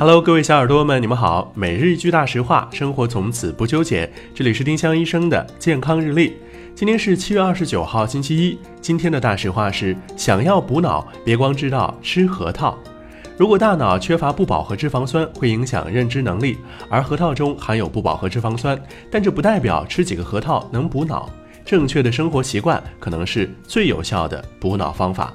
Hello，各位小耳朵们，你们好。每日一句大实话，生活从此不纠结。这里是丁香医生的健康日历。今天是七月二十九号，星期一。今天的大实话是：想要补脑，别光知道吃核桃。如果大脑缺乏不饱和脂肪酸，会影响认知能力，而核桃中含有不饱和脂肪酸，但这不代表吃几个核桃能补脑。正确的生活习惯可能是最有效的补脑方法。